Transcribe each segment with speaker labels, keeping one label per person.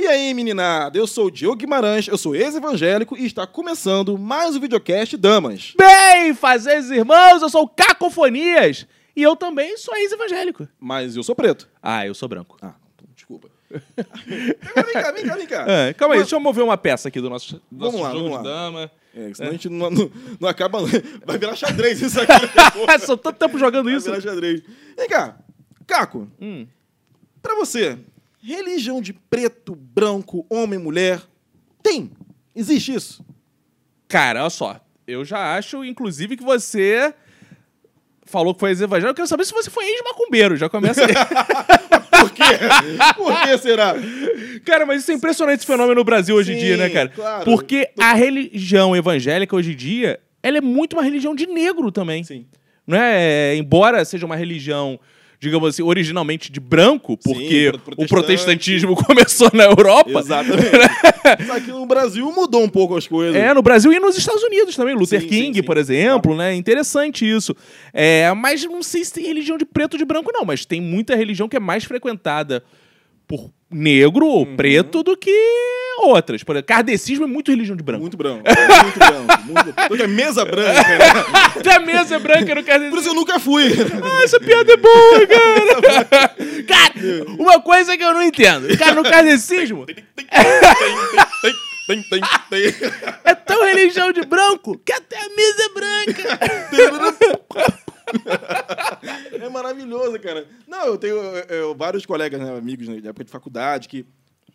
Speaker 1: E aí, meninada, eu sou o Diogo Guimarães, eu sou ex-evangélico e está começando mais um videocast Damas.
Speaker 2: Bem, fazeres irmãos, eu sou o Cacofonias e eu também sou ex-evangélico.
Speaker 1: Mas eu sou preto.
Speaker 2: Ah, eu sou branco.
Speaker 1: Ah, desculpa. vem cá, vem cá, vem cá.
Speaker 2: É, calma aí,
Speaker 1: Mas-
Speaker 2: deixa eu mover uma peça aqui do nosso, do
Speaker 1: Vamos
Speaker 2: nosso
Speaker 1: lá,
Speaker 2: jogo
Speaker 1: vamos
Speaker 2: de
Speaker 1: lá.
Speaker 2: dama.
Speaker 1: É, senão a gente não, não, não acaba. Vai virar xadrez isso aqui.
Speaker 2: Sou tanto tempo jogando
Speaker 1: Vai
Speaker 2: isso.
Speaker 1: virar xadrez. Vem cá, Caco,
Speaker 2: Hum.
Speaker 1: pra você, religião de preto, branco, homem, mulher, tem? Existe isso?
Speaker 2: Cara, olha só. Eu já acho, inclusive, que você falou que foi ex-evangélico. Eu quero saber se você foi ex-macumbeiro. Já começa aí.
Speaker 1: Por quê? Por que será?
Speaker 2: Cara, mas isso é impressionante esse fenômeno no Brasil hoje em
Speaker 1: Sim,
Speaker 2: dia, né, cara?
Speaker 1: claro.
Speaker 2: Porque a religião evangélica hoje em dia, ela é muito uma religião de negro também.
Speaker 1: Sim.
Speaker 2: Não é? Embora seja uma religião, digamos assim, originalmente de branco, porque
Speaker 1: pro-
Speaker 2: o protestantismo começou na Europa.
Speaker 1: Exatamente. Só que no Brasil mudou um pouco as coisas.
Speaker 2: É, no Brasil e nos Estados Unidos também. Luther
Speaker 1: Sim,
Speaker 2: King,
Speaker 1: sim, sim.
Speaker 2: por exemplo, né? Interessante isso. É, mas não sei se tem religião de preto ou de branco, não. Mas tem muita religião que é mais frequentada por negro ou
Speaker 1: Uhum.
Speaker 2: preto do que outras. Por exemplo, kardecismo é muito religião de branco.
Speaker 1: Muito branco. Muito branco. Muito... Porque é mesa branca. né?
Speaker 2: Até a mesa é branca no
Speaker 1: Por
Speaker 2: kardecismo.
Speaker 1: isso eu nunca fui.
Speaker 2: Ah, essa piada é boa, cara. cara, uma coisa que eu não entendo. Cara, no kardecismo
Speaker 1: tem, tem, tem,
Speaker 2: é tão religião de branco que até a mesa é branca.
Speaker 1: É maravilhoso, cara. Não, eu tenho eu- eu- vários colegas, né, amigos né, de época de faculdade, que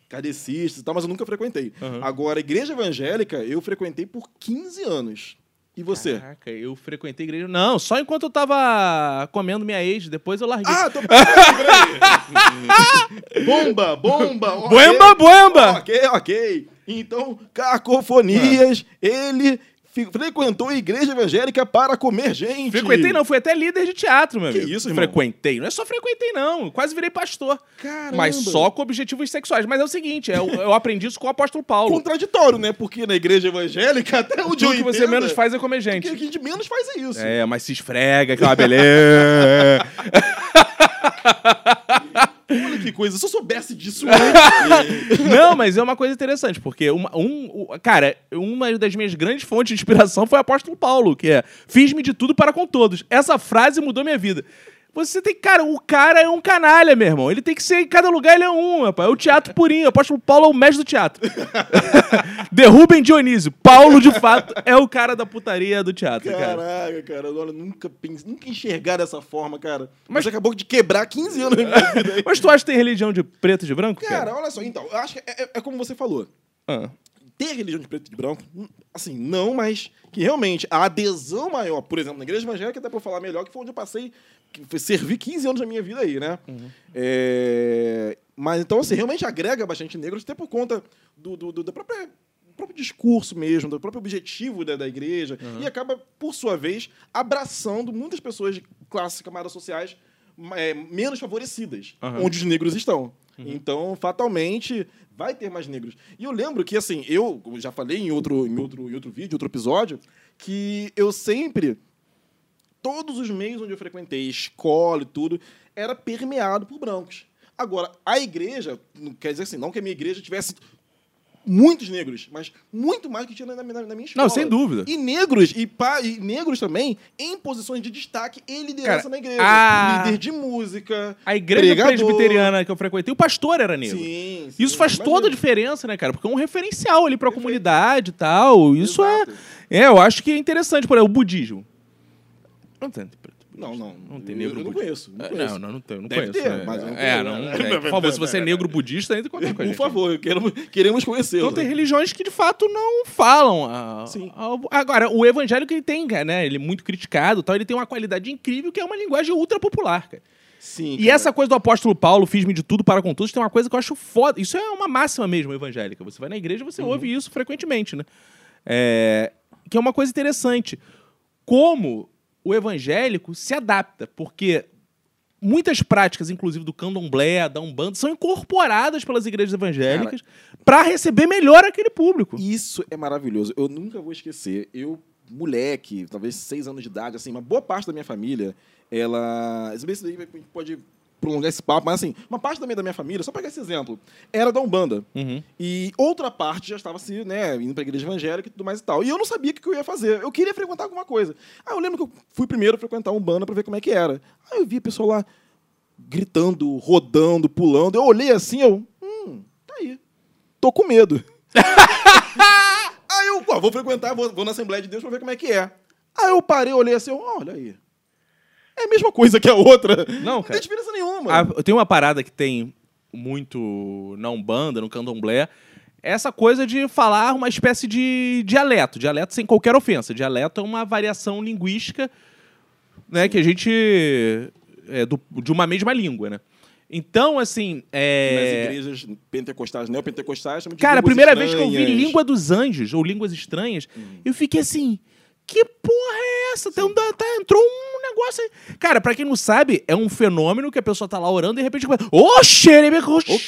Speaker 1: kardecistas e tal, mas eu nunca frequentei. Agora, a igreja evangélica, eu frequentei por 15 anos. E você?
Speaker 2: Caraca, eu frequentei igreja. Não, só enquanto eu tava comendo minha ex, depois eu larguei.
Speaker 1: Ah, tô... bomba, bomba. ok.
Speaker 2: Boemba, boemba!
Speaker 1: Ok, ok. Então, Cacofonias, ele fi- frequentou a igreja evangélica para comer gente.
Speaker 2: Frequentei não, fui até líder de teatro, meu
Speaker 1: Que
Speaker 2: amigo.
Speaker 1: isso, irmão?
Speaker 2: Frequentei. Não é só frequentei, não. Quase virei pastor.
Speaker 1: Caramba.
Speaker 2: Mas só com objetivos sexuais. Mas é o seguinte, eu, eu aprendi isso com o apóstolo Paulo.
Speaker 1: Contraditório, né? Porque na igreja evangélica, até eu
Speaker 2: Tudo que você
Speaker 1: entendo,
Speaker 2: menos faz é comer
Speaker 1: O
Speaker 2: gente.
Speaker 1: que a gente menos faz é isso.
Speaker 2: É, mas se esfrega, que é uma beleza.
Speaker 1: Olha que coisa. Se eu soubesse disso antes.
Speaker 2: Não, mas é uma coisa interessante, porque uma, um, o- cara, uma das minhas grandes fontes de inspiração foi o apóstolo Paulo, que é fiz-me de tudo para com todos. Essa frase mudou minha vida. Você tem, cara, o cara é um canalha, meu irmão. Ele tem que ser, em cada lugar ele é um, rapaz. É o teatro purinho. O apóstolo Paulo é o mestre do teatro. Derrubem Dionísio. Paulo, de fato, é o cara da putaria do teatro, cara.
Speaker 1: Caraca, cara. Olha, nunca, pense, nunca enxergar dessa forma, cara. Mas você acabou de quebrar 15 anos minha vida. aí.
Speaker 2: Mas tu acha que tem religião de preto e de branco,
Speaker 1: Cara,
Speaker 2: cara?
Speaker 1: olha só. Então, eu acho que é, é- é como você falou.
Speaker 2: Ah.
Speaker 1: ter religião de preto e de branco, assim, não, mas que realmente a adesão maior, por exemplo, na igreja evangélica, até pra eu falar melhor, que foi onde eu passei, que foi servir 15 anos da minha vida aí, né? É, mas então, assim, realmente agrega bastante negros, até por conta do, do, do- da própria, próprio discurso mesmo, do próprio objetivo da, da igreja, e acaba, por sua vez, abraçando muitas pessoas de classes, camadas sociais é, menos favorecidas,
Speaker 2: Aham.
Speaker 1: onde os negros estão. Então, fatalmente, vai ter mais negros. E eu lembro que, assim, eu já falei em outro, em outro, em outro vídeo, outro episódio, que eu sempre, todos os meios onde eu frequentei, escola e tudo, era permeado por brancos. Agora, a igreja, não quer dizer assim, não que a minha igreja tivesse muitos negros, mas muito mais que tinha na, na- na minha escola.
Speaker 2: Não, sem dúvida.
Speaker 1: E negros, e, pa, e negros também, em posições de destaque e liderança
Speaker 2: Cara,
Speaker 1: na igreja.
Speaker 2: a-
Speaker 1: Líder de música.
Speaker 2: A igreja
Speaker 1: pregador.
Speaker 2: presbiteriana que eu frequentei, o pastor era negro.
Speaker 1: Sim, sim,
Speaker 2: Isso faz
Speaker 1: imagino.
Speaker 2: toda a diferença, né, cara? Porque é um referencial ali pra comunidade e tal. Isso
Speaker 1: Exato.
Speaker 2: é. É, eu acho que é interessante. Por exemplo, o budismo. Não tem.
Speaker 1: Não, não.
Speaker 2: Não tem negro
Speaker 1: Eu não conheço. Não,
Speaker 2: É,
Speaker 1: conheço.
Speaker 2: Não, não, não, tem, não
Speaker 1: Deve
Speaker 2: conheço.
Speaker 1: ter,
Speaker 2: né?
Speaker 1: mas eu não
Speaker 2: é, não, é, Por favor, se você é negro budista, entre em contato com a
Speaker 1: Por
Speaker 2: gente.
Speaker 1: favor, queremos, queremos conhecê-lo.
Speaker 2: Então tem religiões que de fato não falam. a-
Speaker 1: Sim.
Speaker 2: a- agora, o evangélico ele tem, né? Ele é muito criticado, e tal. Ele tem uma qualidade incrível que é uma linguagem ultra popular, cara.
Speaker 1: Sim,
Speaker 2: E essa coisa do apóstolo Paulo, fiz-me de tudo para com todos, tem uma coisa que eu acho foda. Isso é uma máxima mesmo evangélica. Você vai na igreja você
Speaker 1: Uhum.
Speaker 2: ouve isso frequentemente, né? É, que é uma coisa interessante. Como o evangélico se adapta, porque muitas práticas, inclusive do candomblé, da Umbanda, são incorporadas pelas igrejas evangélicas para receber melhor aquele público.
Speaker 1: Isso é maravilhoso. Eu nunca vou esquecer. Eu, moleque, talvez seis anos de idade, assim, uma boa parte da minha família, ela. Isso daí pode prolongar esse papo, mas assim, uma parte também da minha família, só pegar esse exemplo, era da Umbanda.
Speaker 2: Uhum.
Speaker 1: E outra parte já estava assim, né, indo pra igreja evangélica e tudo mais e tal. E eu não sabia o que eu ia fazer. Eu queria frequentar alguma coisa. Aí eu lembro que eu fui primeiro frequentar um Umbanda pra ver como é que era. Aí eu vi a pessoa lá gritando, rodando, pulando. Eu olhei assim, eu, hum, tá aí. Tô com medo. aí eu, pô, vou frequentar, vou, vou na Assembleia de Deus pra ver como é que é. Aí eu parei, olhei assim, eu, olha aí. É a mesma coisa que a outra.
Speaker 2: Não,
Speaker 1: Não
Speaker 2: cara.
Speaker 1: tem diferença nenhuma.
Speaker 2: Ah, tem uma parada que tem muito na Umbanda, no Candomblé, é essa coisa de falar uma espécie de dialeto. Dialeto sem qualquer ofensa. Dialeto é uma variação linguística né, que a gente... É, do- de uma mesma língua, né? Então, assim...
Speaker 1: Nas
Speaker 2: É...
Speaker 1: igrejas pentecostais, neopentecostais, chamam de
Speaker 2: Cara, a primeira vez que eu vi
Speaker 1: estranhas.
Speaker 2: Língua dos Anjos, ou Línguas Estranhas, eu fiquei assim, que porra é essa? Tem um tá, entrou um negócio aí. Cara, pra quem não sabe, é um fenômeno que a pessoa tá lá orando e de repente começa, ô, xerebe,
Speaker 1: Ô,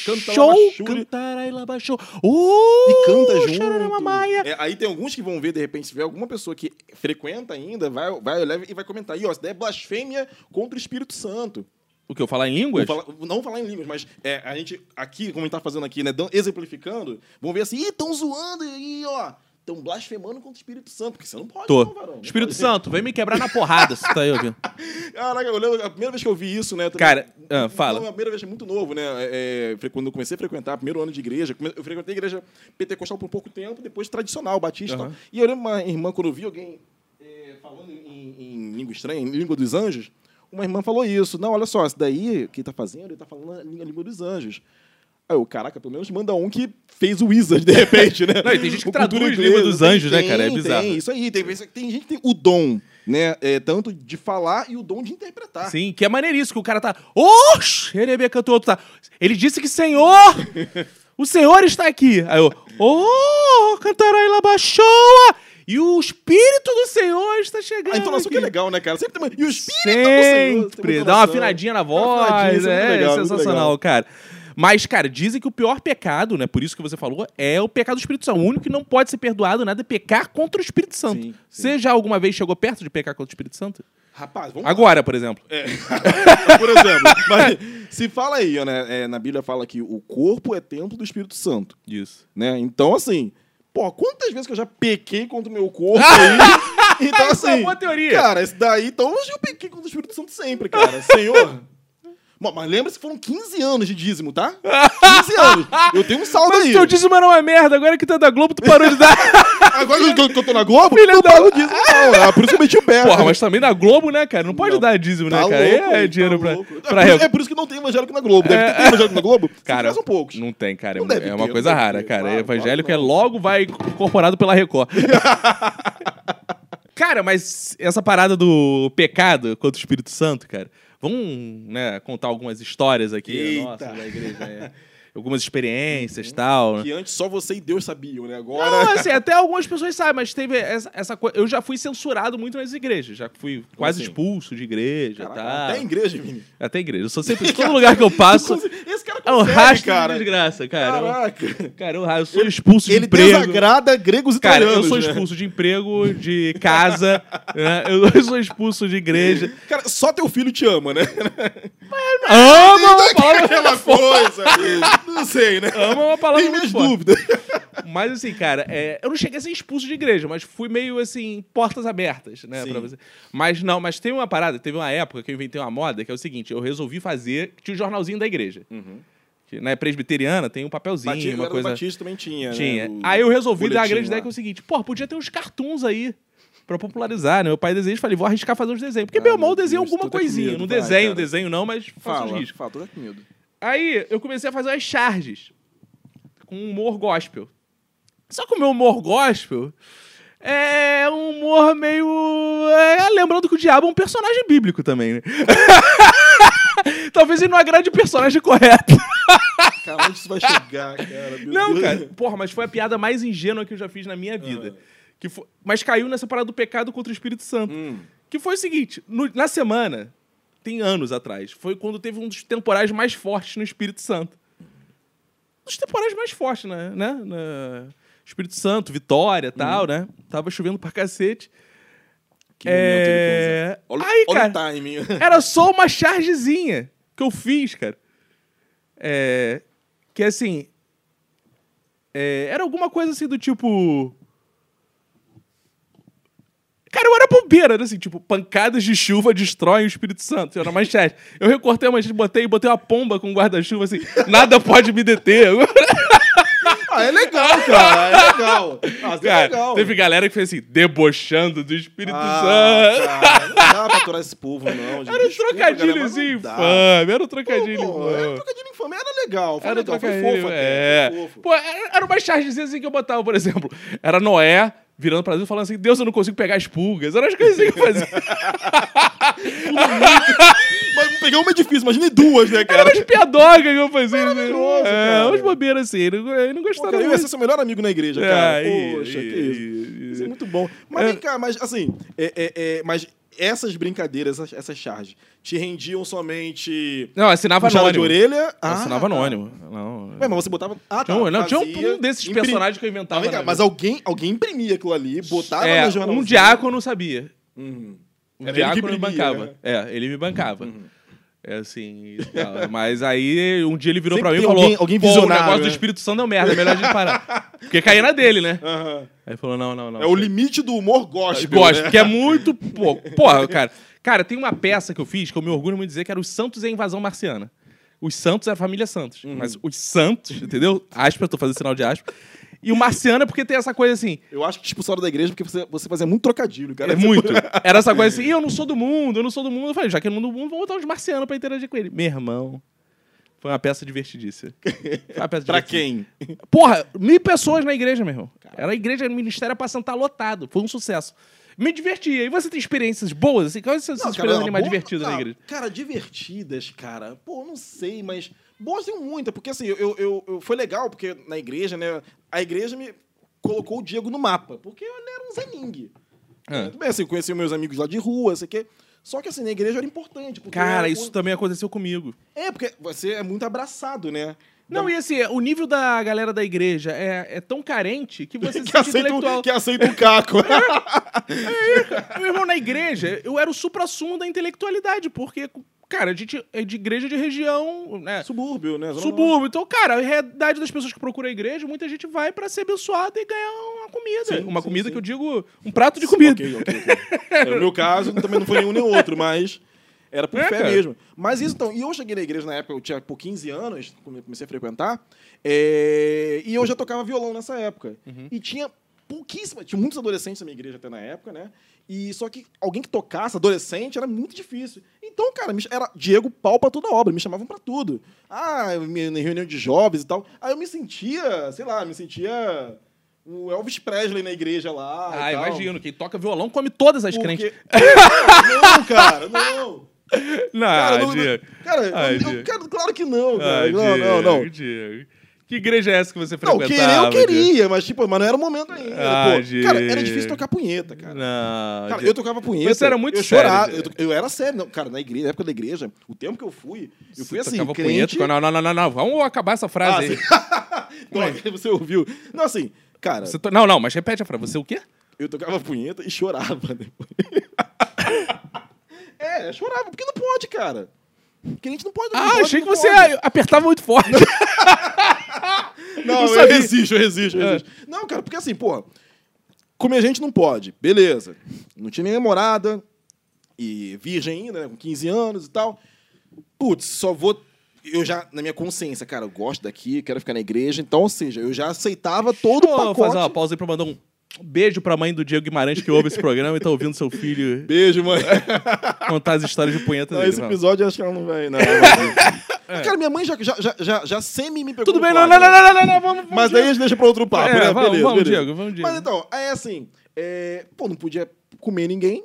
Speaker 1: canta lá,
Speaker 2: show,
Speaker 1: baixure."
Speaker 2: cantarai lá baixou,
Speaker 1: E canta junto.
Speaker 2: xararamamaia."
Speaker 1: É, aí tem alguns que vão ver, de repente, se tiver alguma pessoa que frequenta ainda, vai, vai e vai comentar. E, ó, isso daí é blasfêmia contra o Espírito Santo.
Speaker 2: O que eu falar em línguas?
Speaker 1: Vou falar- não falar em línguas, mas é, a gente, aqui, como a gente tá fazendo aqui, né, exemplificando, vão ver assim, ih, estão zoando aí, ó. Estão blasfemando contra o Espírito Santo, porque você não pode,
Speaker 2: Tô.
Speaker 1: não, varão.
Speaker 2: Espírito
Speaker 1: pode.
Speaker 2: Santo, vem me quebrar na porrada, se tá aí ouvindo.
Speaker 1: Caraca, eu lembro, a primeira vez que eu vi isso, né? também-
Speaker 2: Cara, ah, fala.
Speaker 1: Não, a primeira vez é muito novo, né? É, é, quando eu comecei a frequentar, primeiro ano de igreja, eu frequentei a igreja pentecostal por pouco tempo, depois tradicional, batista.
Speaker 2: Aham.
Speaker 1: E eu lembro uma irmã, quando eu vi alguém é, falando em, em língua estranha, em língua dos anjos, uma irmã falou isso. Não, olha só, isso daí que ele tá fazendo, ele tá falando a língua dos anjos. Aí eu, caraca, pelo menos manda um que fez o Wizard, de repente, né?
Speaker 2: Não, e tem gente que
Speaker 1: O
Speaker 2: traduz língua dos
Speaker 1: tem-
Speaker 2: anjos, né,
Speaker 1: tem,
Speaker 2: cara? É bizarro.
Speaker 1: Tem, isso aí. Tem, tem gente que tem o dom, né? É, tanto de falar e o dom de interpretar.
Speaker 2: Sim, que é maneiríssimo, que o cara tá. Oxi! Ele cantou outro tá. Ele disse que Senhor! O Senhor está aqui. Aí eu. Oh! Cantarai lá baixoa! E o Espírito do Senhor está chegando.
Speaker 1: A entonação
Speaker 2: aqui.
Speaker 1: que é legal, né, cara? Sempre tem uma... E o espírito do Senhor.
Speaker 2: Sempre. Dá uma afinadinha na
Speaker 1: Dá uma
Speaker 2: voz.
Speaker 1: afinadinha, é
Speaker 2: é,
Speaker 1: legal,
Speaker 2: sensacional, cara. Mas, cara, dizem que o pior pecado, né? Por isso que você falou, é o pecado do Espírito Santo. O único que não pode ser perdoado nada é pecar contra o Espírito Santo.
Speaker 1: Sim, sim.
Speaker 2: Você já alguma vez chegou perto de pecar contra o Espírito Santo?
Speaker 1: Rapaz, vamos
Speaker 2: Agora, por exemplo.
Speaker 1: É. Por exemplo. Mas se fala aí, né? é, na Bíblia fala que o corpo é templo do Espírito Santo.
Speaker 2: Isso.
Speaker 1: Né? Então, assim... Pô, quantas vezes que eu já pequei contra o meu corpo aí? Então,
Speaker 2: Isso é
Speaker 1: assim...
Speaker 2: uma boa teoria.
Speaker 1: Cara, esse daí... Então, eu pequei contra o Espírito Santo sempre, cara. Senhor... Bom, Mas lembra-se que foram 15 anos de dízimo, tá? 15 anos. Eu tenho um saldo
Speaker 2: Mas
Speaker 1: aí.
Speaker 2: o teu dízimo era uma merda, agora que tu é da Globo, tu parou de dar.
Speaker 1: Agora que eu, que eu tô na Globo,
Speaker 2: Filha
Speaker 1: não
Speaker 2: da-
Speaker 1: pago dízimo, não. É por isso que eu meti o pé.
Speaker 2: Porra, mas também na Globo, né, cara? Não pode
Speaker 1: Não.
Speaker 2: dar dízimo, né,
Speaker 1: Tá
Speaker 2: cara?
Speaker 1: louco,
Speaker 2: é dinheiro
Speaker 1: tá
Speaker 2: pra,
Speaker 1: louco. É
Speaker 2: pra
Speaker 1: por, isso,
Speaker 2: Record.
Speaker 1: é por isso que não tem evangélico na Globo. Deve
Speaker 2: É.
Speaker 1: ter tem evangélico na Globo?
Speaker 2: Cara,
Speaker 1: são poucos.
Speaker 2: Não tem, cara.
Speaker 1: Não
Speaker 2: é uma coisa rara, cara.
Speaker 1: Claro,
Speaker 2: Evangélico
Speaker 1: claro
Speaker 2: é logo vai incorporado pela Record. cara, mas essa parada do pecado contra o Espírito Santo, cara. Vamos, né, contar algumas histórias aqui,
Speaker 1: Eita.
Speaker 2: nossa, da igreja. é. Algumas experiências e tal. né?
Speaker 1: Que antes só você e Deus sabiam, né? Agora.
Speaker 2: Não, assim, até algumas pessoas sabem, mas teve essa, essa coisa. Eu já fui censurado muito nas igrejas, já fui quase
Speaker 1: assim?
Speaker 2: expulso de igreja
Speaker 1: Caraca,
Speaker 2: e tal.
Speaker 1: Até igreja, Vini.
Speaker 2: Até igreja. Eu sou sempre. Todo lugar que eu passo
Speaker 1: Esse cara
Speaker 2: é um
Speaker 1: consegue,
Speaker 2: rastro
Speaker 1: cara.
Speaker 2: de desgraça, cara. Eu-
Speaker 1: Caraca.
Speaker 2: Cara, eu, eu sou expulso de
Speaker 1: Ele
Speaker 2: emprego.
Speaker 1: desagrada gregos e
Speaker 2: Cara, eu sou
Speaker 1: né?
Speaker 2: expulso de emprego, de casa, né? eu sou expulso de igreja.
Speaker 1: Cara, só teu filho te ama, né?
Speaker 2: Ama uma palavra
Speaker 1: Aquela coisa. Não sei, né?
Speaker 2: Ama uma palavra
Speaker 1: Tem
Speaker 2: muito
Speaker 1: minhas
Speaker 2: forte.
Speaker 1: dúvidas.
Speaker 2: Mas assim, cara, é, eu não cheguei a ser expulso de igreja, mas fui meio assim, portas abertas, né?
Speaker 1: Sim.
Speaker 2: Pra você. Mas não, mas tem uma parada, teve uma época que eu inventei uma moda que é o seguinte: eu resolvi fazer. Tinha o jornalzinho da igreja. Que na presbiteriana tem um papelzinho,
Speaker 1: Batista,
Speaker 2: uma coisa.
Speaker 1: Batista também tinha,
Speaker 2: Tinha.
Speaker 1: né?
Speaker 2: Aí eu resolvi dar a grande ideia
Speaker 1: lá.
Speaker 2: que é o seguinte: pô, podia ter uns cartoons aí. Pra popularizar, né? Meu pai desenha, falei, vou arriscar fazer uns desenhos. Porque,
Speaker 1: Ah,
Speaker 2: meu
Speaker 1: meu
Speaker 2: desenha alguma coisinha.
Speaker 1: medo,
Speaker 2: não
Speaker 1: vai,
Speaker 2: desenho,
Speaker 1: cara.
Speaker 2: desenho não, mas faço uns
Speaker 1: Fala,
Speaker 2: riscos.
Speaker 1: fala, tô com medo.
Speaker 2: Aí eu comecei a fazer as charges com humor gospel. Só que o meu humor gospel é um humor meio. é, lembrando que o diabo é um personagem bíblico também, né? Talvez ele não agrade o personagem correto.
Speaker 1: Cara, onde isso vai chegar, cara? Meu
Speaker 2: Não,
Speaker 1: Deus.
Speaker 2: cara. Porra, mas foi a piada mais ingênua que eu já fiz na minha vida. Que foi... Mas caiu nessa parada do pecado contra o Espírito Santo.
Speaker 1: Hum.
Speaker 2: Que foi o seguinte: no- na semana, tem anos atrás, foi quando teve um dos temporais mais fortes no Espírito Santo. Um dos temporais mais fortes, né? né? Na... Espírito Santo, Vitória e tal, né? Tava chovendo pra cacete.
Speaker 1: Que
Speaker 2: É...
Speaker 1: Olha,
Speaker 2: Aí,
Speaker 1: olha
Speaker 2: cara,
Speaker 1: o timing.
Speaker 2: era só uma chargezinha. que eu fiz, cara. É. Que assim. é, era alguma coisa assim do tipo. Cara, eu era bobeira, né? assim, tipo, pancadas de chuva destroem o Espírito Santo. Era manchete. Eu recortei a manchete, botei, botei uma pomba com guarda-chuva, assim, nada pode me deter.
Speaker 1: Ah, é legal, cara. É legal. Ah, isso é
Speaker 2: Cara,
Speaker 1: legal.
Speaker 2: teve galera que fez assim, debochando do Espírito
Speaker 1: Ah,
Speaker 2: Santo.
Speaker 1: cara, não dá pra aturar esse povo, não. gente.
Speaker 2: Era um
Speaker 1: Desculpa,
Speaker 2: trocadilhozinho infame, era um trocadilho
Speaker 1: Pô, era um
Speaker 2: infame.
Speaker 1: trocadilho infame. Era legal. Foi
Speaker 2: Era um
Speaker 1: legal, foi fofo
Speaker 2: é.
Speaker 1: até. Foi fofo.
Speaker 2: Pô, era era umas chargezinhas assim que eu botava, por exemplo. Era Noé virando pra Deus e falando assim, Deus, eu não consigo pegar as pulgas. Eram as coisinhas que eu fazia.
Speaker 1: Mas pegar uma é difícil, imagine duas, né,
Speaker 2: Era
Speaker 1: cara?
Speaker 2: umas piadogas que eu fazia. né?
Speaker 1: Maravilhoso,
Speaker 2: É,
Speaker 1: cara.
Speaker 2: umas bobeiras assim. Eu não, não
Speaker 1: Pô,
Speaker 2: gostava
Speaker 1: cara, eu ia ser seu melhor amigo na igreja,
Speaker 2: É,
Speaker 1: cara. Poxa, que isso. Isso é muito bom. Mas
Speaker 2: É.
Speaker 1: vem cá, mas assim, é, é, é, mas essas brincadeiras, essas, essas charges, te rendiam somente
Speaker 2: Não, assinava
Speaker 1: puxada de
Speaker 2: anônimo.
Speaker 1: orelha? Ah,
Speaker 2: assinava anônimo. Não,
Speaker 1: Ué, mas você botava... Ah, tá.
Speaker 2: não, não tinha
Speaker 1: fazia,
Speaker 2: um desses
Speaker 1: imprim-
Speaker 2: personagens que eu inventava.
Speaker 1: vem cá,
Speaker 2: na
Speaker 1: mas alguém, alguém imprimia aquilo ali, botava
Speaker 2: é,
Speaker 1: na jornalzinha.
Speaker 2: um diácono sabia.
Speaker 1: Uhum.
Speaker 2: O
Speaker 1: Era ele que
Speaker 2: diácono me bancava.
Speaker 1: né?
Speaker 2: É, ele me bancava. É assim. Mas aí um dia ele virou
Speaker 1: Sempre
Speaker 2: pra mim e falou:
Speaker 1: alguém- alguém
Speaker 2: "Pô, o negócio do
Speaker 1: né?"
Speaker 2: Espírito Santo deu merda, é melhor a gente parar. Porque caía na dele, né?
Speaker 1: Aham.
Speaker 2: Aí falou: não, não, não.
Speaker 1: É o limite do humor gospel,
Speaker 2: Gosto,
Speaker 1: né?
Speaker 2: porque é muito. Pô, porra, cara. Cara, tem uma peça que eu fiz que eu me orgulho muito de dizer que era Os Santos e a Invasão Marciana. Os Santos é a família Santos.
Speaker 1: Uhum.
Speaker 2: Mas os Santos, entendeu? Aspa, tô fazendo sinal de aspa. E o Marciano é porque tem essa coisa assim.
Speaker 1: Eu acho que te expulsaram da igreja porque você, você fazia muito trocadilho, cara.
Speaker 2: É muito. Era essa coisa assim, "Ih, eu não sou do mundo, eu não sou do mundo. Eu falei, já que eu não sou do mundo, vou botar uns marcianos pra interagir com ele. Meu irmão. Foi uma peça divertidíssima. Foi uma peça
Speaker 1: pra quem?
Speaker 2: Porra, mil pessoas na igreja, meu irmão. Era a igreja, o ministério pra sentar lotado. Foi um sucesso. Me divertia. E você tem experiências boas, assim? Quais são essas
Speaker 1: Não,
Speaker 2: experiências
Speaker 1: cara,
Speaker 2: mais
Speaker 1: boa-
Speaker 2: divertidas na igreja?
Speaker 1: Cara, divertidas, cara. Pô, não sei, mas boas tem muita, porque assim, eu, eu, eu- foi legal, porque na igreja, né, a igreja me colocou o Diego no mapa, porque eu era um zeningue.
Speaker 2: Ah.
Speaker 1: Muito bem, assim, eu conheci meus amigos lá de rua, sei que. Só que assim, na igreja era importante. Porque
Speaker 2: Cara,
Speaker 1: era-
Speaker 2: isso também aconteceu comigo.
Speaker 1: É, porque você é muito abraçado, né?
Speaker 2: Não, e assim, o nível da galera da igreja é, é tão carente que você se
Speaker 1: que
Speaker 2: sente
Speaker 1: aceita,
Speaker 2: intelectual.
Speaker 1: o, que aceita o caco.
Speaker 2: Meu irmão, na igreja, eu era o supra-sumo da intelectualidade, porque, cara, a gente é de igreja de região, né?
Speaker 1: Subúrbio, né? Zona
Speaker 2: Subúrbio. Então, cara, a realidade das pessoas que procuram a igreja, muita gente vai pra ser abençoada e ganhar uma comida.
Speaker 1: Sim,
Speaker 2: uma
Speaker 1: sim,
Speaker 2: comida
Speaker 1: sim.
Speaker 2: que eu digo, um prato de comida.
Speaker 1: Ok, ok, ok. É, no meu caso, também não foi nenhum nem outro, mas era por
Speaker 2: É,
Speaker 1: fé
Speaker 2: cara.
Speaker 1: mesmo. Mas isso, então, e eu cheguei na igreja na época, eu tinha por 15 anos, quando eu comecei a frequentar, é, e eu já tocava violão nessa época.
Speaker 2: Uhum.
Speaker 1: E tinha pouquíssima, tinha muitos adolescentes na minha igreja até na época, né? E só que alguém que tocasse, adolescente, era muito difícil. Então, cara, era Diego pau pra toda obra, me chamavam pra tudo. Ah, na reunião de jovens e tal. Aí eu me sentia, sei lá, me sentia o Elvis Presley na igreja lá.
Speaker 2: Ah, imagino. Quem toca violão come todas as
Speaker 1: Porque-
Speaker 2: crentes.
Speaker 1: não, cara, não.
Speaker 2: Não,
Speaker 1: Cara, não-
Speaker 2: Diego.
Speaker 1: cara,
Speaker 2: Ai,
Speaker 1: eu- eu,
Speaker 2: Diego.
Speaker 1: cara, claro que não, cara.
Speaker 2: Ai,
Speaker 1: não, não, não.
Speaker 2: Diego, Diego. Que igreja é essa que você
Speaker 1: Não,
Speaker 2: frequentava?
Speaker 1: querer eu
Speaker 2: Diego?
Speaker 1: queria, mas tipo, mas não era o momento ainda.
Speaker 2: Ah,
Speaker 1: pô. Cara, era
Speaker 2: Diego.
Speaker 1: difícil tocar punheta, cara.
Speaker 2: Não.
Speaker 1: Cara,
Speaker 2: Diego.
Speaker 1: eu tocava punheta.
Speaker 2: Você era muito
Speaker 1: eu
Speaker 2: sério,
Speaker 1: chorava. Eu,
Speaker 2: Diego.
Speaker 1: eu era sério. Não, cara, na igreja, na época da igreja, o tempo que eu fui, eu fui
Speaker 2: Você
Speaker 1: assim,
Speaker 2: tocava
Speaker 1: crente...
Speaker 2: punheta? Não, não, não, não, não. Vamos acabar essa frase aí.
Speaker 1: Ah, sim. Não, você ouviu. Não, assim, cara,
Speaker 2: to- Não, não, mas repete a frase. Você o quê?
Speaker 1: eu tocava punheta e chorava depois. É, chorava, porque não pode, cara. Crente não pode. não
Speaker 2: Ah,
Speaker 1: pode,
Speaker 2: achei que você
Speaker 1: pode.
Speaker 2: apertava muito forte.
Speaker 1: Não,
Speaker 2: Não
Speaker 1: eu
Speaker 2: sabia.
Speaker 1: resisto, eu resisto, eu
Speaker 2: É.
Speaker 1: resisto. Não, cara, porque assim, porra, comer gente não pode, beleza. Não tinha nem namorada, e virgem ainda, né, com 15 anos e tal. Putz, só vou... Eu já, na minha consciência, cara, eu gosto daqui, quero ficar na igreja, então, ou seja, eu já aceitava todo o
Speaker 2: Vou
Speaker 1: pacote.
Speaker 2: fazer uma pausa aí pra mandar um beijo pra mãe do Diego Guimarães que ouve esse programa e tá ouvindo seu filho
Speaker 1: Beijo, mãe.
Speaker 2: contar as histórias de punheta
Speaker 1: Não,
Speaker 2: dele.
Speaker 1: esse episódio eu acho que ela não vai... Não, não vai. Cara, minha mãe já, já, já, já, semi me pegou
Speaker 2: Tudo bem, não, não, não, não, não, não, vamos.
Speaker 1: Mas daí a gente deixa pra outro papo,
Speaker 2: É,
Speaker 1: né?
Speaker 2: vamos, vamos. Diego, vamos, Diego.
Speaker 1: Mas então, é assim, é, pô, não podia comer ninguém.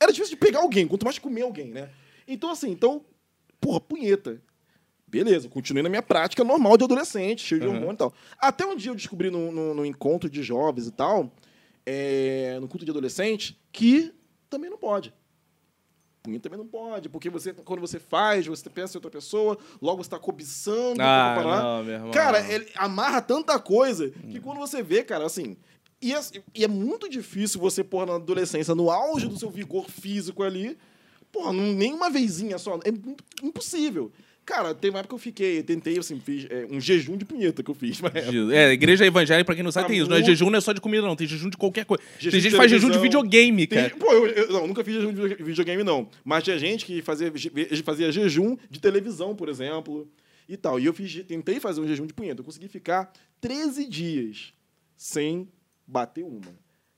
Speaker 1: Era difícil de pegar alguém, quanto mais comer alguém, né? Então, assim, então, porra, punheta. Beleza, continuei na minha prática normal de adolescente, cheio de
Speaker 2: Uhum.
Speaker 1: hormônio e tal. Até um dia eu descobri no, no- no encontro de jovens e tal, é, no culto de adolescente, que também não pode. Punheta também não pode, porque você, quando você faz, você pensa em outra pessoa, logo você está cobiçando.
Speaker 2: Ah, não, meu irmão.
Speaker 1: Cara, ele amarra tanta coisa que quando você vê, cara, assim. E é, e é muito difícil você pôr na adolescência, no auge do seu vigor físico ali, porra, num- nem uma vezinha só. É impossível. Cara, tem uma época que eu fiquei, eu tentei, assim, fiz é, um jejum de punheta que eu fiz. Mas
Speaker 2: É, igreja evangélica, pra quem não sabe,
Speaker 1: Tá
Speaker 2: tem isso. Não é
Speaker 1: muito-
Speaker 2: jejum, não é só de comida, não. Tem jejum de qualquer coisa.
Speaker 1: Jejum
Speaker 2: tem gente que faz jejum de videogame,
Speaker 1: Tem-
Speaker 2: cara.
Speaker 1: pô, eu, eu- não, nunca fiz jejum de vide- videogame, não. Mas tinha gente que fazia, fazia jejum de televisão, por exemplo, e tal. E eu fiz, tentei fazer um jejum de punheta. Eu consegui ficar 13 dias sem bater uma.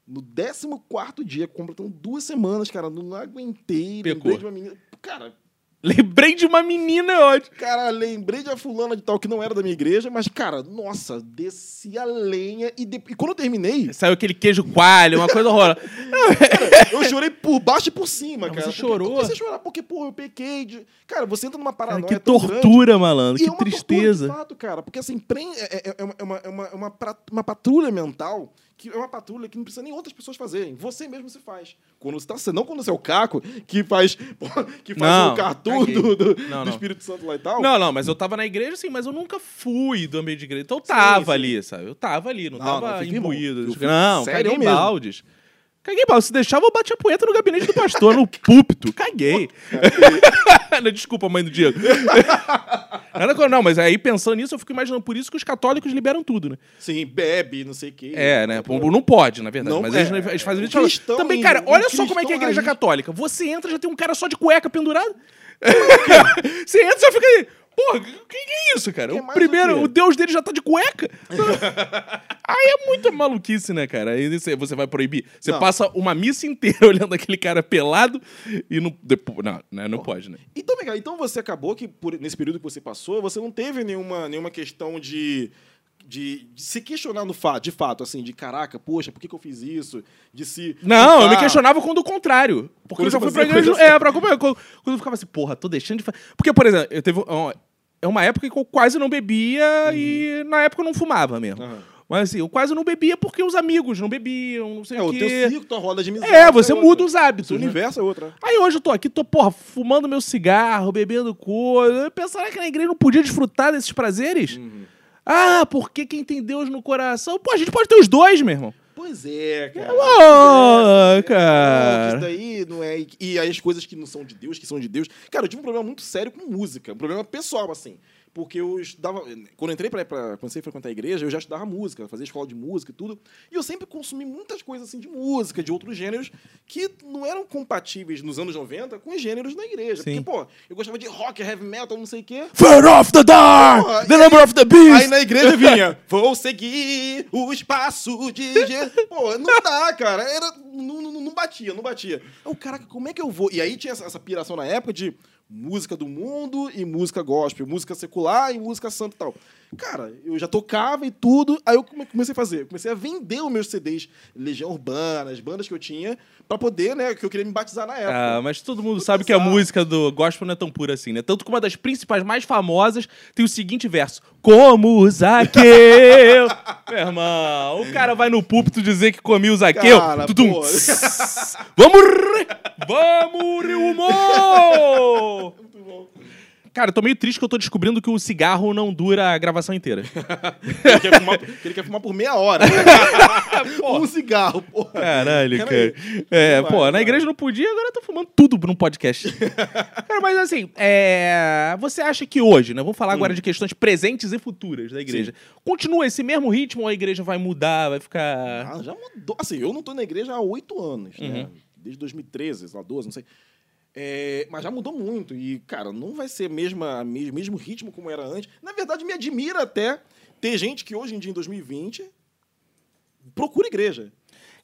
Speaker 1: No 14 dia, completando duas semanas, cara, não aguentei.
Speaker 2: Pecou.
Speaker 1: De uma menina. Cara,
Speaker 2: Lembrei de uma menina, é ótimo.
Speaker 1: Cara, lembrei de a fulana de tal que não era da minha igreja, mas, cara, nossa, desci a lenha e, de- e quando eu terminei,
Speaker 2: Saiu aquele queijo coalho, uma coisa horrorosa.
Speaker 1: eu chorei por baixo e por cima,
Speaker 2: Mas
Speaker 1: cara.
Speaker 2: você
Speaker 1: Porque-
Speaker 2: chorou?
Speaker 1: Comecei a chorar porque, pô, eu pequei. de- Cara, você entra numa
Speaker 2: Cara,
Speaker 1: paranoia
Speaker 2: que
Speaker 1: tão grande.
Speaker 2: tortura, malandro. Que
Speaker 1: é uma tortura,
Speaker 2: tristeza.
Speaker 1: de fato, cara, porque assim, é, é- é uma, é uma, é uma, uma pra- uma patrulha mental que é uma patrulha que não precisa nem outras pessoas fazerem. Você mesmo se faz. Quando você tá, não quando você é o Caco, que faz, que faz
Speaker 2: Não,
Speaker 1: o cartoon do, do,
Speaker 2: Não,
Speaker 1: do
Speaker 2: não.
Speaker 1: Espírito Santo lá e tal.
Speaker 2: Não, não, mas eu tava na igreja, sim, mas eu nunca fui do ambiente de igreja. Então eu tava
Speaker 1: sim.
Speaker 2: ali, sabe? Eu tava ali, não,
Speaker 1: Não,
Speaker 2: tava imbuído. Não,
Speaker 1: sério
Speaker 2: caguei
Speaker 1: mesmo.
Speaker 2: baldes. Caguei baldes. Se deixava, eu batia punheta no gabinete do pastor, no púlpito. Caguei. Desculpa, mãe do Diego. Não, mas aí pensando nisso, eu fico imaginando por isso que os católicos liberam tudo, né?
Speaker 1: Sim, bebe, não sei o quê.
Speaker 2: É, né? Pô, Não pode, na verdade.
Speaker 1: Não,
Speaker 2: mas
Speaker 1: é.
Speaker 2: eles, eles fazem
Speaker 1: O
Speaker 2: isso.
Speaker 1: cristão
Speaker 2: Também, cara,
Speaker 1: o
Speaker 2: olha só como é que é a igreja católica. Você entra, já tem um cara só de cueca pendurado. Você entra e já fica aí. Porra, que que é isso, cara?
Speaker 1: Que
Speaker 2: o primeiro,
Speaker 1: o
Speaker 2: o, deus dele já tá de cueca. Aí é muita maluquice, né, cara? Aí você, vai proibir. Você
Speaker 1: Não.
Speaker 2: passa uma missa inteira olhando aquele cara pelado e não. Depois, não, né, não pode, né?
Speaker 1: Então, cá, então você acabou que, por- nesse período que você passou, você não teve nenhuma, nenhuma questão de, de, de se questionar no fato, de fato, assim, de caraca, poxa, por que, que eu fiz isso? De se.
Speaker 2: Não, eu me questionava quando o contrário. Porque
Speaker 1: Quando
Speaker 2: eu já fui pra igreja. É, pra acompanhar. Quando quando eu ficava assim, porra, tô deixando de fazer. Porque, por exemplo, eu teve. ó, É uma época que eu quase não bebia e na época eu não fumava mesmo.
Speaker 1: Aham.
Speaker 2: Mas assim, eu quase não bebia porque os amigos não bebiam, não sei
Speaker 1: É,
Speaker 2: o
Speaker 1: o
Speaker 2: quê.
Speaker 1: teu ciclo, tua roda de amizade.
Speaker 2: É, você
Speaker 1: outra.
Speaker 2: muda os hábitos.
Speaker 1: O
Speaker 2: né?
Speaker 1: universo é outra.
Speaker 2: Aí hoje eu tô aqui, tô, porra, fumando meu cigarro, bebendo coisa. Eu pensava que na igreja não podia desfrutar desses prazeres?
Speaker 1: Uhum.
Speaker 2: Ah, porque quem tem Deus no coração? Pô, a gente pode ter os dois, meu irmão.
Speaker 1: Pois é, cara. Que
Speaker 2: cara.
Speaker 1: Isso daí não é. E aí as coisas que não são de Deus, que são de Deus. Cara, eu tive um problema muito sério com música. Um problema pessoal, assim. Porque eu estudava. Quando eu entrei pra, pra comecei a frequentar a igreja, eu já estudava música, fazia escola de música e tudo. E eu sempre consumi muitas coisas assim de música, de outros gêneros, que não eram compatíveis nos anos 90 com os gêneros da igreja.
Speaker 2: Sim.
Speaker 1: Porque, pô, eu gostava de rock, heavy metal, não sei o quê.
Speaker 2: Fur off the!
Speaker 1: Porra,
Speaker 2: the number of the beast!
Speaker 1: Aí na igreja vinha, vou seguir o espaço de. Pô, não dá, cara. Era, não, não, não batia, não batia. Aí o cara, como é que eu vou? E aí tinha essa, essa piração na época de música do mundo e música gospel, música secular e música santa e tal. Cara, eu já tocava e tudo, aí eu come- comecei a fazer. Comecei a vender os meus CDs, Legião Urbana, as bandas que eu tinha, pra poder, né, que eu queria me batizar na época.
Speaker 2: Ah, mas todo mundo sabe que a música do gospel não é tão pura assim, né? Tanto que uma das principais mais famosas tem o seguinte verso: Como Zaqueu. Meu irmão, o cara vai no púlpito dizer que comia o Zaqueu.
Speaker 1: Cara,
Speaker 2: tudum, vamos! Vamos humor! Cara, eu tô meio triste que eu tô descobrindo que o cigarro não dura a gravação inteira.
Speaker 1: Ele quer fumar, ele quer fumar por meia hora. um cigarro, porra.
Speaker 2: Caralho, cara. É,
Speaker 1: Vai,
Speaker 2: pô, na
Speaker 1: vai.
Speaker 2: igreja não podia, agora eu tô fumando tudo num podcast. cara, mas assim, é... você acha que hoje, né? Vamos falar
Speaker 1: Hum.
Speaker 2: agora de questões presentes e futuras da igreja. Continua esse mesmo ritmo ou a igreja vai mudar, vai ficar.
Speaker 1: Ah, já mudou. Assim, eu não tô na igreja há oito anos, né?
Speaker 2: Uhum.
Speaker 1: Desde 2013, sei lá, 12, não sei. É, mas já mudou muito. E, cara, não vai ser mesma, mesmo, mesmo ritmo como era antes. Na verdade, me admira até ter gente que hoje em dia, em 2020, procura igreja.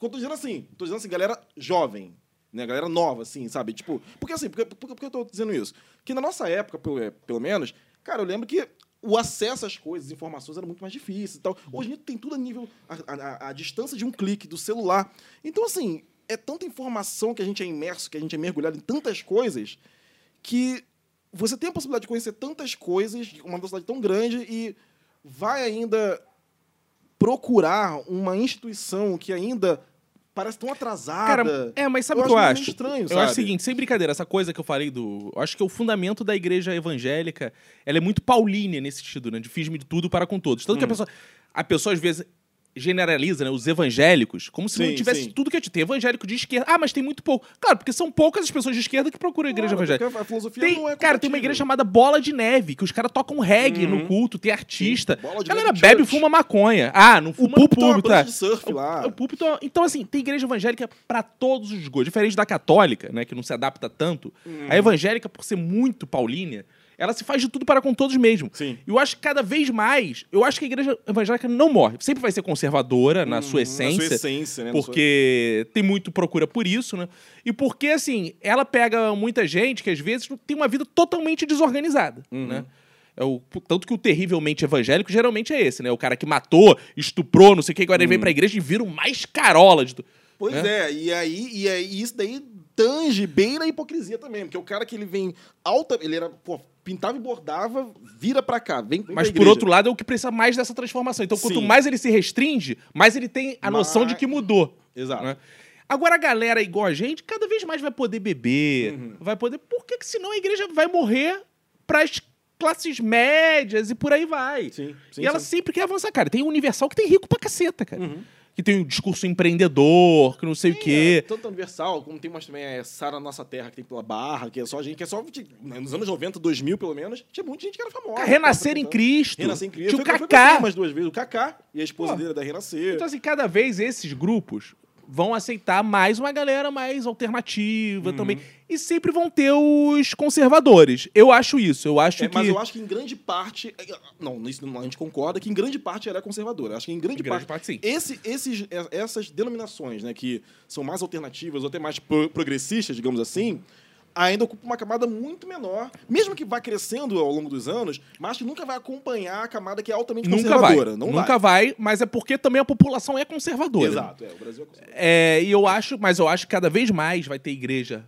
Speaker 1: Eu tô dizendo assim, tô dizendo assim, galera jovem, né? Galera nova, assim, sabe? Tipo, porque assim, por que por, que eu tô dizendo isso? Que na nossa época, pelo, é, pelo menos, cara, eu lembro que o acesso às coisas, às informações era muito mais difícil e tal. Hoje em dia tem tudo a nível, a- a- a distância de um clique do celular. Então, assim, é tanta informação que a gente é imerso, que a gente é mergulhado em tantas coisas, que você tem a possibilidade de conhecer tantas coisas, uma velocidade tão grande, e vai ainda procurar uma instituição que ainda parece tão atrasada.
Speaker 2: Cara, é, mas sabe o que eu
Speaker 1: acho estranho,
Speaker 2: eu
Speaker 1: sabe?
Speaker 2: acho o seguinte, sem brincadeira, essa coisa que eu falei do. Eu acho que o fundamento da igreja evangélica ela é muito paulínea nesse sentido, né? De fiz-me de tudo para com todos. Tanto que a
Speaker 1: Hum.
Speaker 2: pessoa. A pessoa, às vezes. Generaliza, né, os evangélicos, como se não
Speaker 1: Sim,
Speaker 2: tivesse
Speaker 1: sim.
Speaker 2: tudo que a gente tem. Evangélico de esquerda. Ah, mas tem muito pouco. Claro, porque são poucas as pessoas de esquerda que procuram a igreja
Speaker 1: Claro,
Speaker 2: evangélica.
Speaker 1: A filosofia
Speaker 2: Tem,
Speaker 1: não é
Speaker 2: cara, tem uma igreja chamada Bola de Neve, que os caras tocam reggae no culto, tem artista.
Speaker 1: Bola de
Speaker 2: a galera bebe e fuma maconha. Ah, não
Speaker 1: O
Speaker 2: fuma no
Speaker 1: púlpito é
Speaker 2: púlpito, tá?
Speaker 1: de surf lá.
Speaker 2: O púlpito, é- então, assim, tem igreja evangélica pra todos os gostos. Diferente da católica, né, que não se adapta tanto.
Speaker 1: Uhum.
Speaker 2: A evangélica, por ser muito paulínea, ela se faz de tudo para com todos mesmo.
Speaker 1: Sim.
Speaker 2: E eu acho que cada vez mais, eu acho que a igreja evangélica não morre. Sempre vai ser conservadora na sua essência.
Speaker 1: Uhum. Na sua essência, né?
Speaker 2: Porque tem muito procura por isso, né? E porque, assim, ela pega muita gente que às vezes tem uma vida totalmente desorganizada,
Speaker 1: Uhum.
Speaker 2: né? É o, tanto que o terrivelmente evangélico geralmente é esse, né? O cara que matou, estuprou, não sei o que, agora ele
Speaker 1: Uhum.
Speaker 2: vem pra igreja e vira o mais carola de tudo.
Speaker 1: Pois é, e aí, e aí isso daí tange bem na hipocrisia também, porque o cara que ele vem alta, ele era, pô, pintava e bordava, vira pra cá, vem, vem
Speaker 2: Mas por outro lado é o que precisa mais dessa transformação. Então, quanto
Speaker 1: Sim.
Speaker 2: mais ele se restringe, mais ele tem a noção de que mudou.
Speaker 1: Exato.
Speaker 2: né? Agora a galera igual a gente, cada vez mais vai poder beber,
Speaker 1: Uhum.
Speaker 2: vai poder. Por que, que senão a igreja vai morrer pras classes médias e por aí vai?
Speaker 1: Sim, sim,
Speaker 2: e ela
Speaker 1: sim.
Speaker 2: sempre quer avançar, cara. Tem Universal que tem rico pra caceta, cara. Que tem um discurso empreendedor, que não sei o
Speaker 1: É,
Speaker 2: quê.
Speaker 1: tanto a Universal, como tem umas também, é Sara Nossa Terra, que tem pela Barra, que é só gente, que é só, de- nos anos 90, 2000 pelo menos, tinha muita gente que era famosa.
Speaker 2: Cara, Renascer em Cristo.
Speaker 1: Renascer em Cristo.
Speaker 2: Tinha o Kaká.
Speaker 1: umas duas vezes, o Kaká e a esposa
Speaker 2: Pô.
Speaker 1: dele é da Renascer.
Speaker 2: Então, assim, cada vez esses grupos vão aceitar mais uma galera mais alternativa
Speaker 1: Uhum.
Speaker 2: também. E sempre vão ter os conservadores. Eu acho isso. Eu acho
Speaker 1: É,
Speaker 2: que.
Speaker 1: mas eu acho que em grande parte. é, Não, nisso não- a gente concorda que em grande parte ela é conservadora. Acho que em grande,
Speaker 2: Em grande parte, sim.
Speaker 1: Esse, esses, é, essas denominações, né, que são mais alternativas ou até mais pro- progressistas, digamos assim, ainda ocupa uma camada muito menor, mesmo que vá crescendo ao longo dos anos, mas que nunca vai acompanhar a camada que é altamente
Speaker 2: Nunca vai.
Speaker 1: conservadora. Não
Speaker 2: Nunca vai. mas é porque também a população é conservadora.
Speaker 1: Exato, é, o Brasil é conservador.
Speaker 2: É, e eu acho, mas eu acho que cada vez mais vai ter igreja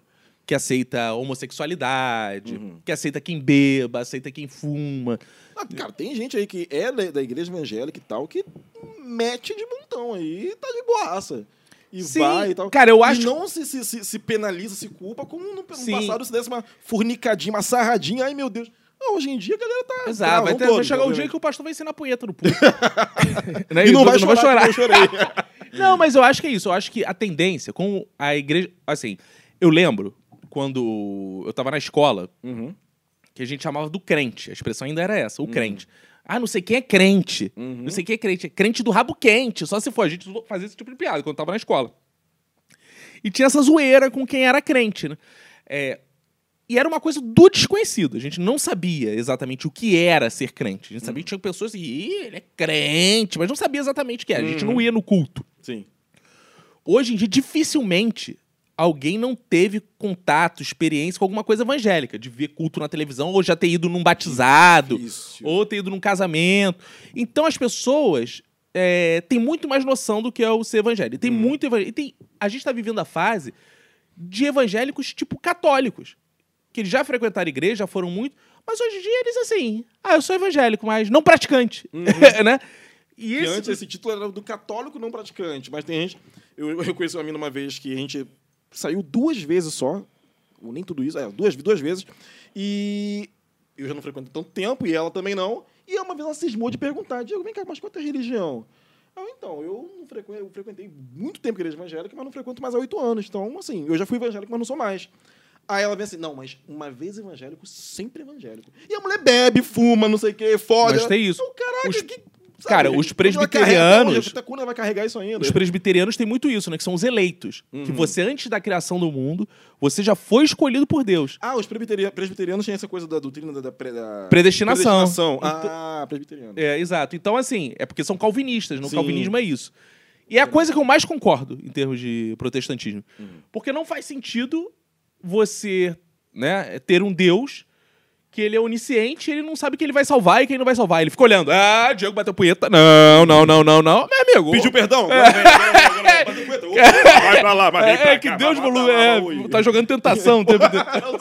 Speaker 2: que aceita homossexualidade,
Speaker 1: Uhum.
Speaker 2: que aceita quem beba, aceita quem fuma.
Speaker 1: Ah, Cara, tem gente aí que é da, da igreja evangélica e tal, que mete de montão aí e tá de boaça. E
Speaker 2: Sim,
Speaker 1: vai e tal.
Speaker 2: cara, eu
Speaker 1: E
Speaker 2: acho-
Speaker 1: não se, se, se, se penaliza, se culpa, como no, no
Speaker 2: Sim.
Speaker 1: passado se desse uma fornicadinha, uma sarradinha. Ai, meu Deus. Não, hoje em dia a galera tá.
Speaker 2: Exato, vai, ter-
Speaker 1: todo,
Speaker 2: vai chegar o dia
Speaker 1: obviamente.
Speaker 2: que o pastor vai ensinar punheta no público. Né?
Speaker 1: E não vai
Speaker 2: não vai
Speaker 1: chorar.
Speaker 2: Não, mas eu acho que é isso. Eu acho que a tendência com a igreja. Assim, eu lembro quando eu tava na escola,
Speaker 1: Uhum.
Speaker 2: que a gente chamava do crente. A expressão ainda era essa, o crente. Ah, não sei quem é crente.
Speaker 1: Uhum.
Speaker 2: Não sei quem é crente. É crente do rabo quente. Só se for. A gente fazia esse tipo de piada quando tava na escola. E tinha essa zoeira com quem era crente, né? É, e era uma coisa do desconhecido. A gente não sabia exatamente o que era ser crente. A gente sabia que tinha pessoas assim, Ih, ele é crente, mas não sabia exatamente o que era. A gente não ia no culto.
Speaker 1: Sim.
Speaker 2: Hoje em dia, dificilmente alguém não teve contato, experiência com alguma coisa evangélica, de ver culto na televisão, ou já ter ido num batizado,
Speaker 1: Difícil.
Speaker 2: ou ter ido num casamento. Então as pessoas é, têm muito mais noção do que é o ser evangélico. Tem muito evangélico. E tem, a gente está vivendo a fase de evangélicos tipo católicos, que eles já frequentaram a igreja, já foram muito, mas hoje em dia eles assim, ah, eu sou evangélico, mas não praticante, né? E
Speaker 1: E
Speaker 2: esse,
Speaker 1: antes esse título era do católico não praticante, mas tem gente. Eu, eu conheci uma mina uma vez que a gente saiu duas vezes só, ou nem tudo isso, é, duas, duas vezes, e eu já não frequento tanto tempo, e ela também não, e uma vez ela cismou de perguntar, Diego, vem cá, mas quanto é religião? Eu, então, eu, não frequen- eu frequentei muito tempo igreja evangélica, mas não frequento mais há oito anos, então, assim, eu já fui evangélico, mas não sou mais. Aí ela vem assim, não, mas uma vez evangélico, sempre evangélico. E a mulher bebe, fuma, não sei o quê, foda.
Speaker 2: Mas tem isso.
Speaker 1: Então, caraca,
Speaker 2: Os-
Speaker 1: que,
Speaker 2: cara, os
Speaker 1: Ela
Speaker 2: presbiterianos-
Speaker 1: carrega, vai carregar isso ainda?
Speaker 2: Os presbiterianos têm muito isso, né? Que são os eleitos. Que você, antes da criação do mundo, você já foi escolhido por Deus.
Speaker 1: Ah, os presbiteria- presbiterianos têm essa coisa da doutrina da, da, da-
Speaker 2: Predestinação.
Speaker 1: predestinação.
Speaker 2: Então-
Speaker 1: Ah, presbiteriano.
Speaker 2: É, exato. Então, assim, é porque são calvinistas. No
Speaker 1: Sim.
Speaker 2: calvinismo é isso. E é a coisa que eu mais concordo em termos de protestantismo. Porque não faz sentido você né, ter um Deus que ele é onisciente e ele não sabe quem ele vai salvar e quem não vai salvar. Ele fica olhando. Ah, Diego bateu punheta. Não, não, não, não, não. Meu amigo.
Speaker 1: Pediu perdão? Opa, Vai pra lá, vai
Speaker 2: É,
Speaker 1: pra
Speaker 2: é que
Speaker 1: cá,
Speaker 2: Deus falou. É, tá jogando tentação o tempo inteiro.
Speaker 1: É o.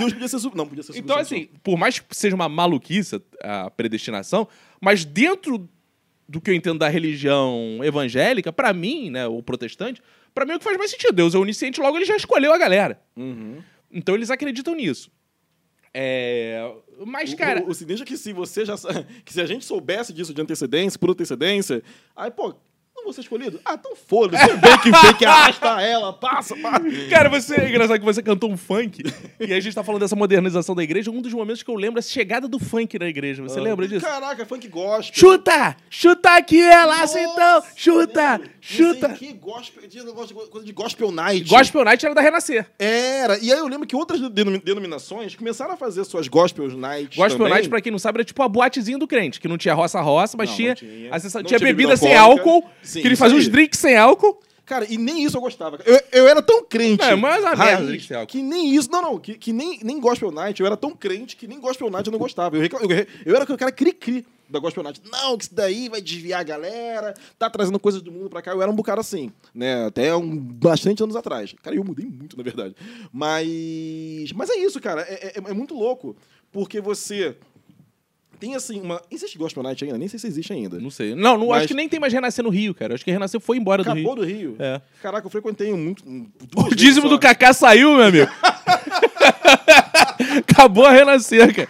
Speaker 1: Deus podia ser sub... Não, podia ser Silvio
Speaker 2: Então, assim, por mais que seja uma maluquice a predestinação, mas dentro do que eu entendo da religião evangélica, pra mim, né, ou protestante, pra mim é o que faz mais sentido. Deus é onisciente, logo ele já escolheu a galera.
Speaker 1: Uhum.
Speaker 2: Então eles acreditam nisso. É. Mas,
Speaker 1: O-
Speaker 2: cara.
Speaker 1: O, o sinistro é que se você já. Que se a gente soubesse disso de antecedência, por antecedência, aí, pô, não vou ser escolhido? Ah, então foda-se. Tudo bem que que arrasta ela, passa, passa.
Speaker 2: Cara, você é engraçado que você cantou um funk e a gente tá falando dessa modernização da igreja. Um dos momentos que eu lembro é a chegada do funk na igreja. Você lembra disso?
Speaker 1: Caraca, funk gospel.
Speaker 2: Chuta! Chuta aqui, é laço então!
Speaker 1: Nossa,
Speaker 2: Chuta!
Speaker 1: lembro.
Speaker 2: Chuta!
Speaker 1: Que gospel, tinha coisa de gospel night.
Speaker 2: Gospel Night era da Renascer.
Speaker 1: Era. E aí eu lembro que outras denomi- denominações começaram a fazer suas gospel nights
Speaker 2: Gospel
Speaker 1: também.
Speaker 2: Night, pra quem não sabe, era tipo a boatezinha do crente, que não tinha roça-roça, mas
Speaker 1: Não,
Speaker 2: tinha,
Speaker 1: não tinha.
Speaker 2: a sessão-
Speaker 1: Não
Speaker 2: tinha
Speaker 1: tinha
Speaker 2: bebida
Speaker 1: bebida
Speaker 2: sem álcool,
Speaker 1: Sim,
Speaker 2: que ele fazia uns drinks sem álcool.
Speaker 1: Cara, e nem isso eu gostava. Eu, eu era tão crente.
Speaker 2: É, mas uma
Speaker 1: raiz,
Speaker 2: drink sem álcool.
Speaker 1: Que nem isso. Não, não. Que, que nem, nem Gospel Night. Eu era tão crente que nem Gospel Night eu não gostava. Eu, eu, eu era aquele cara cri-cri da Gospel Night. Não, que isso daí vai desviar a galera, tá trazendo coisas do mundo pra cá. Eu era um bocado assim, né? Até um, bastante anos atrás. Cara, eu mudei muito, na verdade. Mas. Mas é isso, cara. É, é- é muito louco. Porque você. Tem assim uma. Existe Gospel Night ainda? Nem sei se existe ainda.
Speaker 2: Não sei. Não, não
Speaker 1: Mas-
Speaker 2: acho que nem tem mais Renascer no Rio, cara. Acho que Renascer foi embora do
Speaker 1: Acabou
Speaker 2: Rio.
Speaker 1: do Rio?
Speaker 2: É.
Speaker 1: Caraca, eu frequentei muito.
Speaker 2: O dízimo do Kaká saiu, meu amigo. Acabou a Renascer, cara.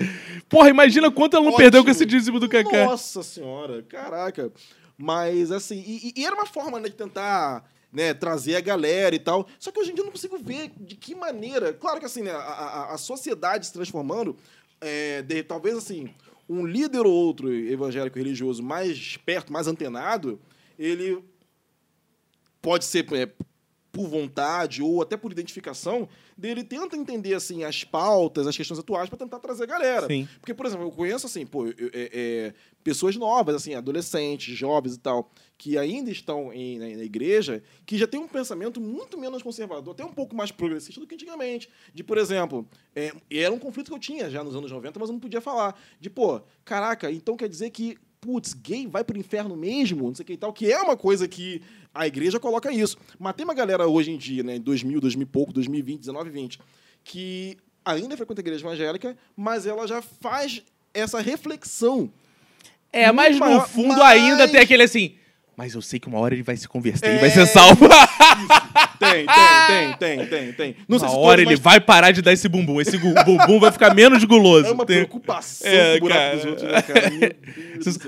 Speaker 2: Porra, imagina quanto ela não
Speaker 1: Ótimo.
Speaker 2: perdeu com esse dízimo do Kaká.
Speaker 1: Nossa senhora, caraca. Mas assim, e, e- e era uma forma né, de tentar né, trazer a galera e tal. Só que hoje em dia eu não consigo ver de que maneira. Claro que assim, né, a, a- a sociedade se transformando, é, de- talvez assim, um líder ou outro evangélico religioso mais esperto, mais antenado, ele pode ser é, por vontade ou até por identificação, dele tenta entender assim as pautas, as questões atuais para tentar trazer a galera.
Speaker 2: Sim.
Speaker 1: Porque, por exemplo, eu conheço assim, pô, eu- é- é, pessoas novas, assim, adolescentes, jovens e tal, que ainda estão em- na, na igreja, que já tem um pensamento muito menos conservador, até um pouco mais progressista do que antigamente. De, por exemplo, é, era um conflito que eu tinha já nos anos 90, mas eu não podia falar. De, pô, caraca, então quer dizer que putz, gay vai pro inferno mesmo, não sei o que e tal, que é uma coisa que a igreja coloca isso. Mas tem uma galera hoje em dia, né, em 2000, 2000 e pouco, 2020, 19, 20, que ainda frequenta a igreja evangélica, mas ela já faz essa reflexão.
Speaker 2: É, mas no
Speaker 1: maior-
Speaker 2: fundo
Speaker 1: mas-
Speaker 2: ainda tem aquele assim. Mas eu sei que uma hora ele vai se converter e vai
Speaker 1: É,
Speaker 2: ser salvo.
Speaker 1: Tem, tem, tem, tem, tem, tem. Não sei
Speaker 2: Uma
Speaker 1: se
Speaker 2: hora ele vai parar de dar esse bumbum. Esse bumbum vai ficar menos guloso.
Speaker 1: É uma
Speaker 2: Tem-
Speaker 1: preocupação
Speaker 2: É,
Speaker 1: com o buraco
Speaker 2: cara.
Speaker 1: dos outros, né, cara?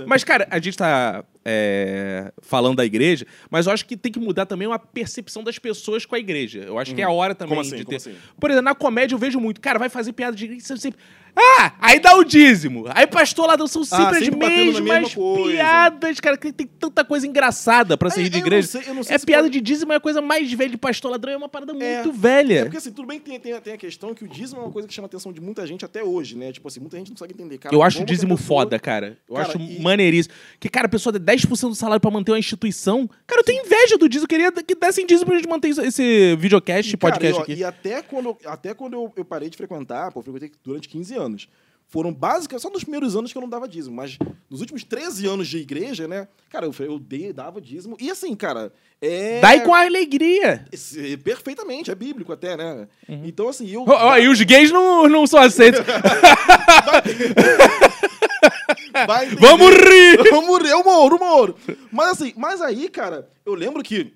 Speaker 2: Mas, cara, a gente tá é, falando da igreja, mas eu acho que tem que mudar também uma percepção das pessoas com a igreja. Eu acho que é a hora também
Speaker 1: assim?
Speaker 2: de ter.
Speaker 1: assim?
Speaker 2: Por exemplo, na comédia eu vejo muito, cara, vai fazer piada de igreja, sempre. Ah! Aí dá o dízimo. Aí pastor lá são sempre as
Speaker 1: Ah, sempre batendo na
Speaker 2: mesmas piadas, cara, que tem tanta coisa engraçada
Speaker 1: É,
Speaker 2: rir de igreja.
Speaker 1: sei-
Speaker 2: é piada
Speaker 1: pode-
Speaker 2: de dízimo é a coisa mais velha de pastor ladrão, é uma parada
Speaker 1: É.
Speaker 2: muito velha.
Speaker 1: É porque assim, tudo bem que tem, tem, tem a questão que o dízimo é uma coisa que chama a atenção de muita gente até hoje, né? Tipo assim, muita gente não consegue entender. Cara,
Speaker 2: Eu acho o dízimo foda, cara. Eu
Speaker 1: Cara,
Speaker 2: acho
Speaker 1: e-
Speaker 2: maneiríssimo. Que, cara, a pessoa dá 10% do salário pra manter uma instituição. Cara, eu tenho inveja do dízimo. Eu queria que dessem dízimo pra gente manter esse videocast,
Speaker 1: E, cara,
Speaker 2: podcast
Speaker 1: e, ó,
Speaker 2: aqui.
Speaker 1: E até quando, eu- até quando eu, eu parei de frequentar, pô, eu frequentei durante 15 anos. Foram basicamente, só nos primeiros anos que eu não dava dízimo, mas nos últimos 13 anos de igreja, né? Cara, eu, eu dei, dava dízimo. E assim, cara, é.
Speaker 2: Dai com alegria.
Speaker 1: Esse- Perfeitamente, é bíblico até, né? Então, assim, eu.
Speaker 2: Ó, ó, e os gays não, não são aceitos. Vamos rir!
Speaker 1: Vamos rir, é humor, humor. Mas assim, mas aí, cara, eu lembro que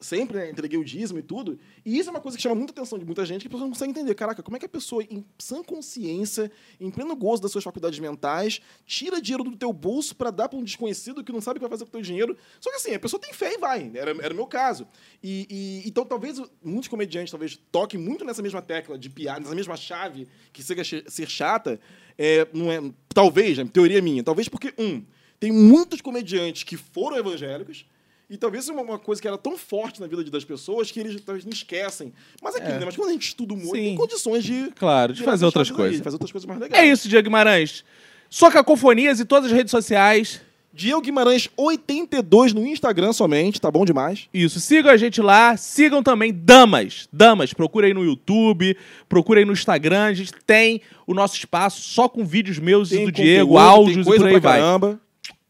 Speaker 1: sempre né, entreguei o dízimo e tudo, e isso é uma coisa que chama muita atenção de muita gente, que a pessoa não consegue entender. Caraca, como é que a pessoa, em sã consciência, em pleno gozo das suas faculdades mentais, tira dinheiro do teu bolso pra dar pra um desconhecido que não sabe o que vai fazer com o teu dinheiro? Só que assim, a pessoa tem fé e vai. Era, era o meu caso. E, e- então, talvez muitos comediantes talvez toquem muito nessa mesma tecla de piada, nessa mesma chave que seja ch- ser chata. É, não é, talvez, né, teoria minha, talvez porque, um, tem muitos comediantes que foram evangélicos, e talvez seja uma, coisa que era tão forte na vida de- das pessoas que eles talvez não esquecem. Mas é aquilo,
Speaker 2: É.
Speaker 1: né? Mas quando a gente estuda humor,
Speaker 2: Sim.
Speaker 1: tem condições de.
Speaker 2: Claro, de
Speaker 1: virar
Speaker 2: fazer outras
Speaker 1: chaves aí,
Speaker 2: coisas.
Speaker 1: fazer outras coisas mais legais.
Speaker 2: É isso, Diego Guimarães. Só cacofonias e todas as redes sociais.
Speaker 1: Diego Guimarães 82 no Instagram somente, tá bom demais.
Speaker 2: Isso, sigam a gente lá, sigam também Damas. Damas, procura aí no YouTube, procura aí no Instagram, a gente tem o nosso espaço só com vídeos meus e
Speaker 1: Tem
Speaker 2: do Diego,
Speaker 1: conteúdo,
Speaker 2: áudios
Speaker 1: tem
Speaker 2: e por aí
Speaker 1: pra
Speaker 2: vai.
Speaker 1: caramba.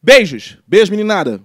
Speaker 2: Beijos!
Speaker 1: Beijo, meninada.